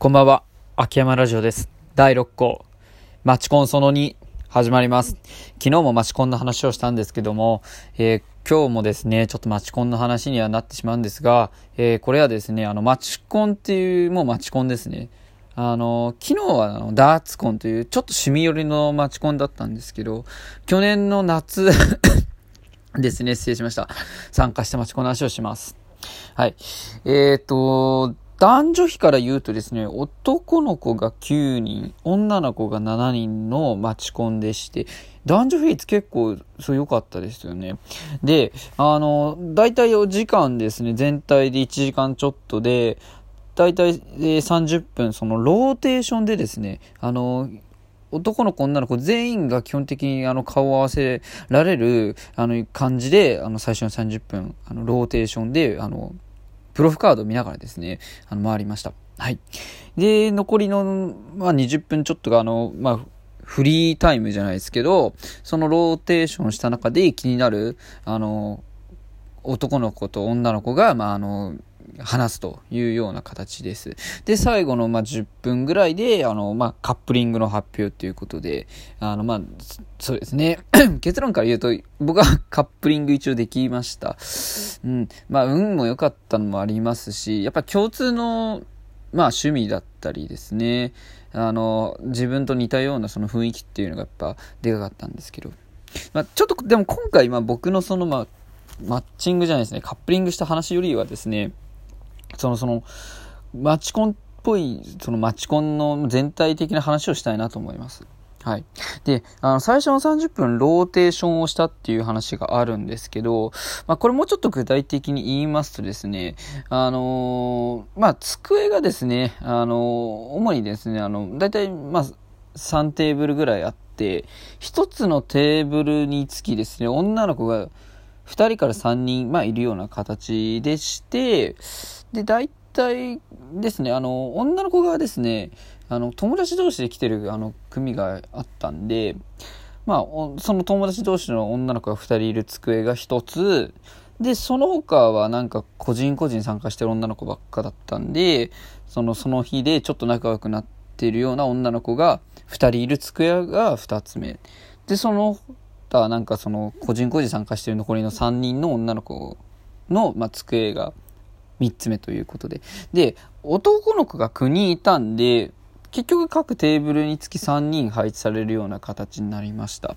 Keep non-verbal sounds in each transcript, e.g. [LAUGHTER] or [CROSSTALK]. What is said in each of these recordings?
こんばんは。秋山ラジオです。第6項。マチコンその2、始まります。昨日もマチコンの話をしたんですけども、えー今日もですね、ちょっとマチコンの話にはなってしまうんですが、えーこれはですね、あの、マチコンっていう、もうマチコンですね。あの、昨日はあのダーツコンという、ちょっと趣味寄りのマチコンだったんですけど、去年の夏 [COUGHS] ですね、失礼しました。参加したマチコンの話をします。はい。えっ、と、男女比から言うとですね、男の子が9人、女の子が7人のマチコンでして、男女比率結構、そう良かったですよね。で、あの、大体お時間ですね、全体で1時間ちょっとで、大体、えー30分、そのローテーションでですね、あの、男の子女の子全員が基本的にあの顔を合わせられるあの感じであの最初の30分あのローテーションであのプロフカードを見ながらですねあの回りました。はい。で残りの、まあ、20分ちょっとがあのまあフリータイムじゃないですけどそのローテーションした中で気になるあの男の子と女の子が、まあ、あの話すというような形です。で、最後の、まあ、10分ぐらいで、あの、まあ、カップリングの発表ということで、あの、まあ、そうですね。[COUGHS] 結論から言うと、僕は [LAUGHS] カップリング一応できました。うん。まあ、運も良かったのもありますし、やっぱ共通の、まあ、趣味だったりですね。あの、自分と似たようなその雰囲気っていうのがやっぱでかかったんですけど。まあ、ちょっと、でも今回、まあ、僕のその、まあ、マッチングじゃないですね、カップリングした話よりはですね、その、その、マチコンっぽい、そのマチコンの全体的な話をしたいなと思います。はい。で、あの、最初の30分ローテーションをしたっていう話があるんですけど、まあ、これもうちょっと具体的に言いますとですね、あのーまあ、机がですね、あのー主にですね、あの、だいたい、まあ、3テーブルぐらいあって、一つのテーブルにつきですね、女の子が2人から3人、まあ、いるような形でして、で、大体ですね、あの、女の子がですね、あの、友達同士で来てる、あの、組があったんで、まあ、その友達同士の女の子が2人いる机が1つ、で、その他はなんか個人個人参加してる女の子ばっかだったんで、その、その日でちょっと仲良くなってるような女の子が2人いる机が2つ目。で、その他はなんかその個人個人参加してる残りの3人の女の子の、まあ、机が3つ目ということで。で、男の子が9人いたんで、結局各テーブルにつき3人配置されるような形になりました。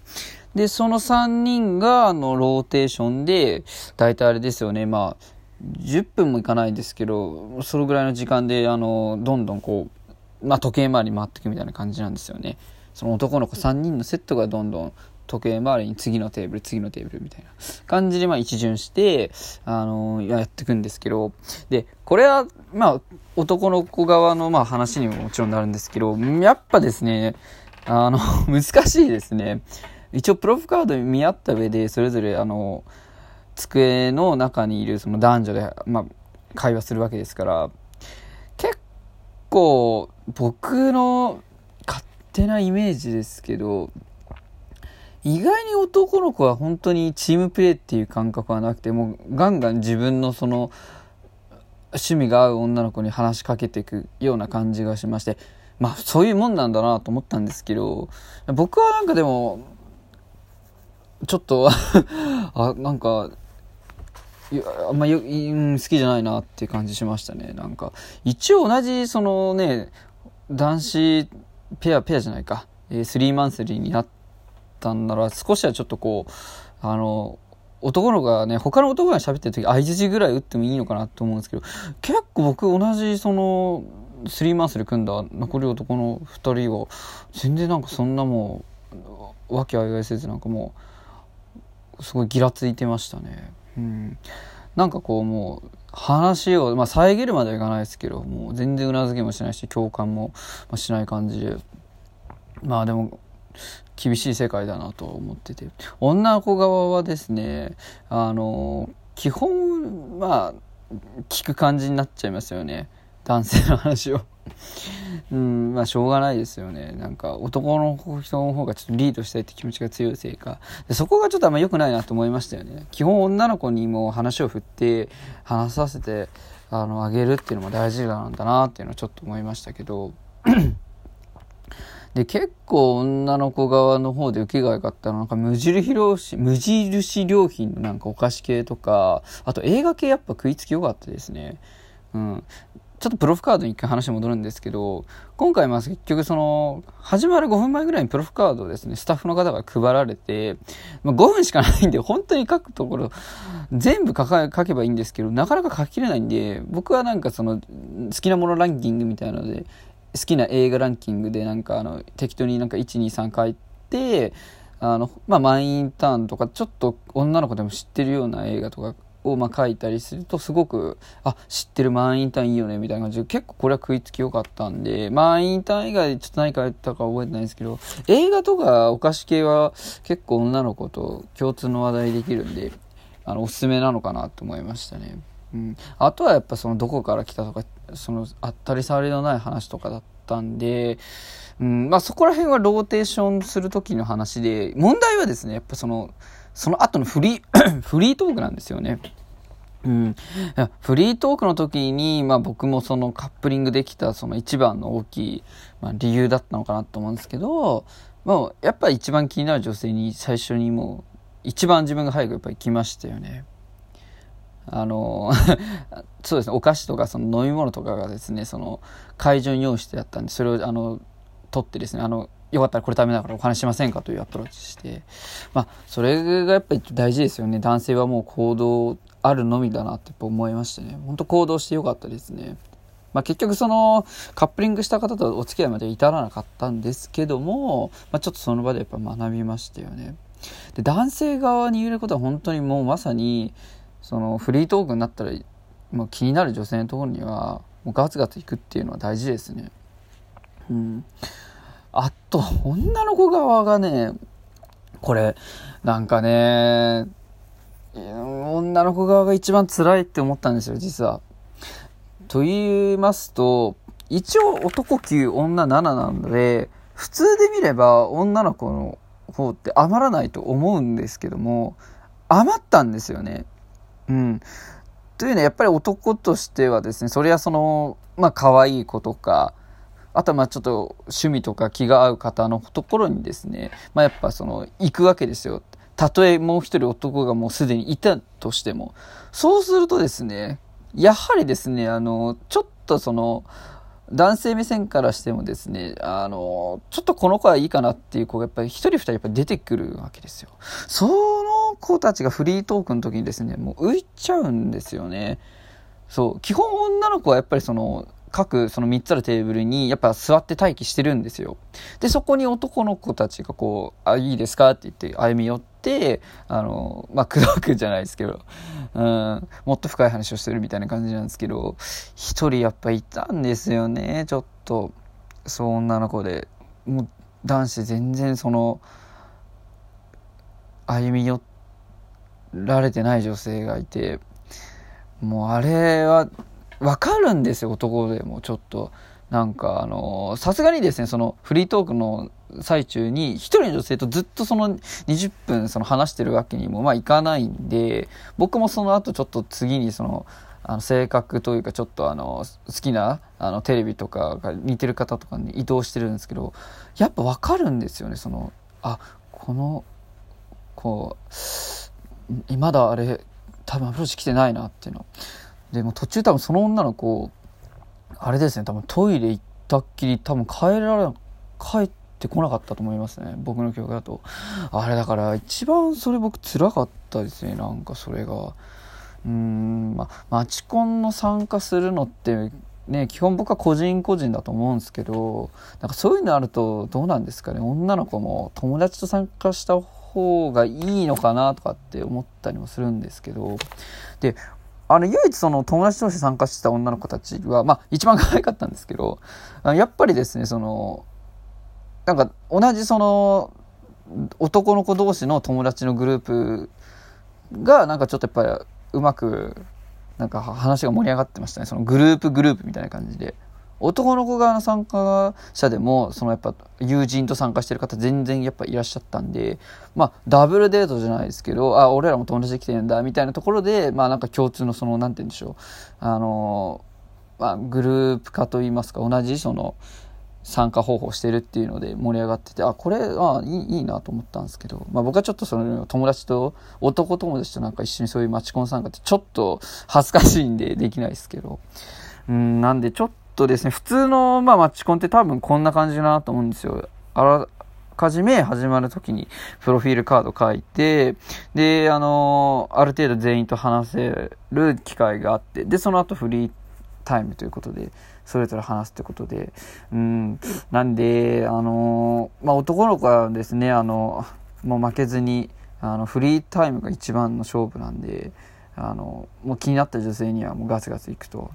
で、その3人が、あの、ローテーションで、大体あれですよね、まあ、10分もいかないですけど、そのぐらいの時間で、あの、どんどんこう、まあ、時計回り回っていくみたいな感じなんですよね。その男の子3人のセットがどんどん時計回りに次のテーブル、次のテーブルみたいな感じで、まあ一巡して、あのやっていくんですけど、で、これは、まあ、男の子側の、まあ話にももちろんなるんですけど、やっぱですね、あの、[LAUGHS] 難しいですね。一応プロフカード見合った上で、それぞれ、あの、机の中にいるその男女で、まあ、会話するわけですから、結構、僕の勝手なイメージですけど、意外に男の子は本当にチームプレーっていう感覚はなくて、もうガンガン自分のその趣味が合う女の子に話しかけていくような感じがしまして、まあそういうもんなんだなと思ったんですけど、僕はなんかでも、ちょっと [LAUGHS] あ、なんか、あんまよ、うん好きじゃないなっていう感じしましたね。なんか、一応同じ、そのね、男子ペア、ペアじゃないか、えースリーマンスリーになってたんなら、少しはちょっとこう、あの、男の子がね、他の男が喋ってる時、相づちぐらい打ってもいいのかなと思うんですけど、結構僕同じ、その、スリーマンスで組んだ残り男の二人は、全然なんかそんなもう、わけあいあいせずなんかもう、すごいギラついてましたね。うん。なんかこうもう、話を、まあ遮るまではいかないですけど、もう全然うなずけもしないし、共感もしない感じで、まあでも、厳しい世界だなと思ってて。女の子側はですね、あの、基本、まあ、聞く感じになっちゃいますよね。男性の話を。[LAUGHS] うん、まあしょうがないですよね。なんか男の人の方がちょっとリードしたいって気持ちが強いせいか。でそこがちょっとあんま良くないなと思いましたよね。基本女の子にも話を振って話させて、あの、あげるっていうのも大事なんだなっていうのをちょっと思いましたけど、で、結構女の子側の方で受けが良かったの、なんか無印良品、無印良品のなんかお菓子系とか、あと映画系やっぱ食いつき良かったですね。うん。ちょっとプロフカードに一回話戻るんですけど、今回まあ結局その、始まる5分前ぐらいにプロフカードをですね、スタッフの方が配られて、まあ、5分しかないんで、本当に書くところ、全部書書けばいいんですけど、なかなか書ききれないんで、僕はなんかその、好きなものランキングみたいなので、好きな映画ランキングでなんかあの適当になんか123書いてあの、まあ、マインターンとかちょっと女の子でも知ってるような映画とかをまあ書いたりするとすごくあ知ってるマインターンいいよねみたいな感じで結構これは食いつきよかったんでマインターン以外でちょっと何かやったか覚えてないんですけど映画とかお菓子系は結構女の子と共通の話題できるんであのおすすめなのかなと思いましたね。うん、あとはやっぱそのどこから来たとかその当たり障りのない話とかだったんで、うんまあ、そこら辺はローテーションする時の話で問題はですねやっぱそのその後のフリー [COUGHS] フリートークなんですよね。うん、フリートークの時に、まあ、僕もそのカップリングできたその一番の大きい、まあ、理由だったのかなと思うんですけど、まあ、やっぱり一番気になる女性に最初にもう一番自分が早くやっぱり来ましたよね。あの [LAUGHS] そうですね。お菓子とかその飲み物とかがですねその会場に用意してあったんでそれをあの取ってですねあのよかったらこれ食べながらお話しませんかというアプローチしてまあそれがやっぱり大事ですよね。男性はもう行動あるのみだなって思いましてね。本当行動してよかったですね。まあ、結局そのカップリングした方とお付き合いまで至らなかったんですけども、まあ、ちょっとその場でやっぱ学びましたよね。で男性側に言えることは本当にもうまさにそのフリートークになったらもう気になる女性のところにはもうガツガツいくっていうのは大事ですね。うん。あと、女の子側がね、これ、なんかね、女の子側が一番辛いって思ったんですよ、実は。と言いますと、一応男9、女7なので、普通で見れば女の子の方って余らないと思うんですけども、余ったんですよね。うん。というのはやっぱり男としてはですね、それはその、まあ可愛い子とか、あとはまあちょっと趣味とか気が合う方のところにですね、まあやっぱその行くわけですよ。たとえもう一人男がもうすでにいたとしても。そうするとですね、やはりですね、あの、ちょっとその、男性目線からしてもですね、あの、ちょっとこの子はいいかなっていう子がやっぱり一人二人やっぱ出てくるわけですよ。その子たちがフリートークの時にですね、もう浮いちゃうんですよね。そう、基本女の子はやっぱりその、各その3つあるテーブルにやっぱ座って待機してるんですよ。で、そこに男の子たちがこう、あ、いいですかって言って歩み寄って、あの、まあ、口説くじゃないですけど、うん、もっと深い話をしてるみたいな感じなんですけど、一人やっぱいたんですよね、ちょっと。そう、女の子で。もう、男子全然その、歩み寄ってられてない女性がいて、もうあれはわかるんですよ、男でもちょっと。なんかあのさすがにですね、そのフリートークの最中に一人の女性とずっとその20分その話してるわけにもまあいかないんで、僕もその後ちょっと次にその、あの性格というかちょっとあの好きなあのテレビとかが似てる方とかに移動してるんですけどやっぱ分かるんですよねそのあこのこうまだあれ多分アプローチ来てないなっていうの。でも途中多分その女の子あれですね多分トイレ行ったっきり多分帰られ帰ってこなかったと思いますね。僕の記憶だと。あれだから一番それ僕辛かったですね。なんかそれが。うんまあマチコンの参加するのってね基本僕は個人個人だと思うんですけどなんかそういうのあるとどうなんですかね。女の子も友達と参加した方方がいいのかなとかって思ったりもするんですけどであの、唯一その友達同士参加してた女の子たちは、まあ、一番可愛かったんですけど、やっぱりですね、その、なんか、同じその、男の子同士の友達のグループが、なんかちょっとやっぱり、うまく、なんか話が盛り上がってましたね。そのグループグループみたいな感じで。男の子側の参加者でも、そのやっぱ友人と参加してる方全然やっぱいらっしゃったんで、まあダブルデートじゃないですけど、あ、俺らも友達で来てるんだ、みたいなところで、まあなんか共通のその、なんて言うんでしょう、あの、まあグループ化といいますか、同じその、参加方法してるっていうので盛り上がってて、あ、これ、あいいいいなと思ったんですけど、まあ僕はちょっとその友達と、男友達となんか一緒にそういうマチコン参加ってちょっと恥ずかしいんでできないですけど、うん、なんでちょっとですね、普通の、まあ、マチコンって多分こんな感じだなと思うんですよ。あらかじめ始まるときにプロフィールカード書いて、で、あのある程度全員と話せる機会があって、で、その後フリータイムということで、それぞれ話すってことで、うん、なんで、あのまあ、男の子はですね、あの、もう負けずに、あの、フリータイムが一番の勝負なんで、あの、もう気になった女性にはもうガツガツいくと。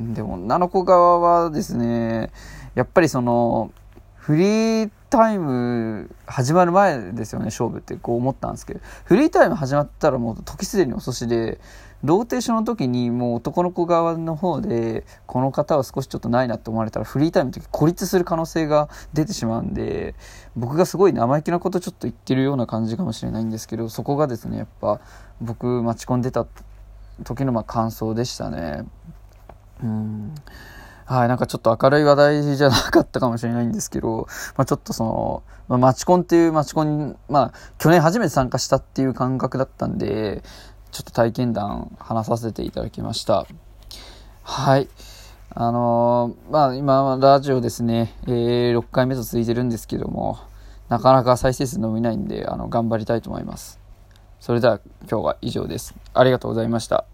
でも、女の子側はですね、やっぱりその、フリータイム始まる前ですよね、勝負ってこう思ったんですけど、フリータイム始まったらもう時すでに遅しで、ローテーションの時にもう男の子側の方で、この方は少しちょっとないなって思われたら、フリータイムの時孤立する可能性が出てしまうんで、僕がすごい生意気なことちょっと言ってるような感じかもしれないんですけど、そこがですね、やっぱ僕待ち込んでた時のま感想でしたね。はい、なんかちょっと明るい話題じゃなかったかもしれないんですけど、まあちょっとその、まあ、マチコンっていうマチコン、まあ去年初めて参加したっていう感覚だったんで、ちょっと体験談話させていただきました。はい。あのー、まあ今、ラジオですね、えー、6回目と続いてるんですけども、なかなか再生数伸びないんで、あの、頑張りたいと思います。それでは今日は以上です。ありがとうございました。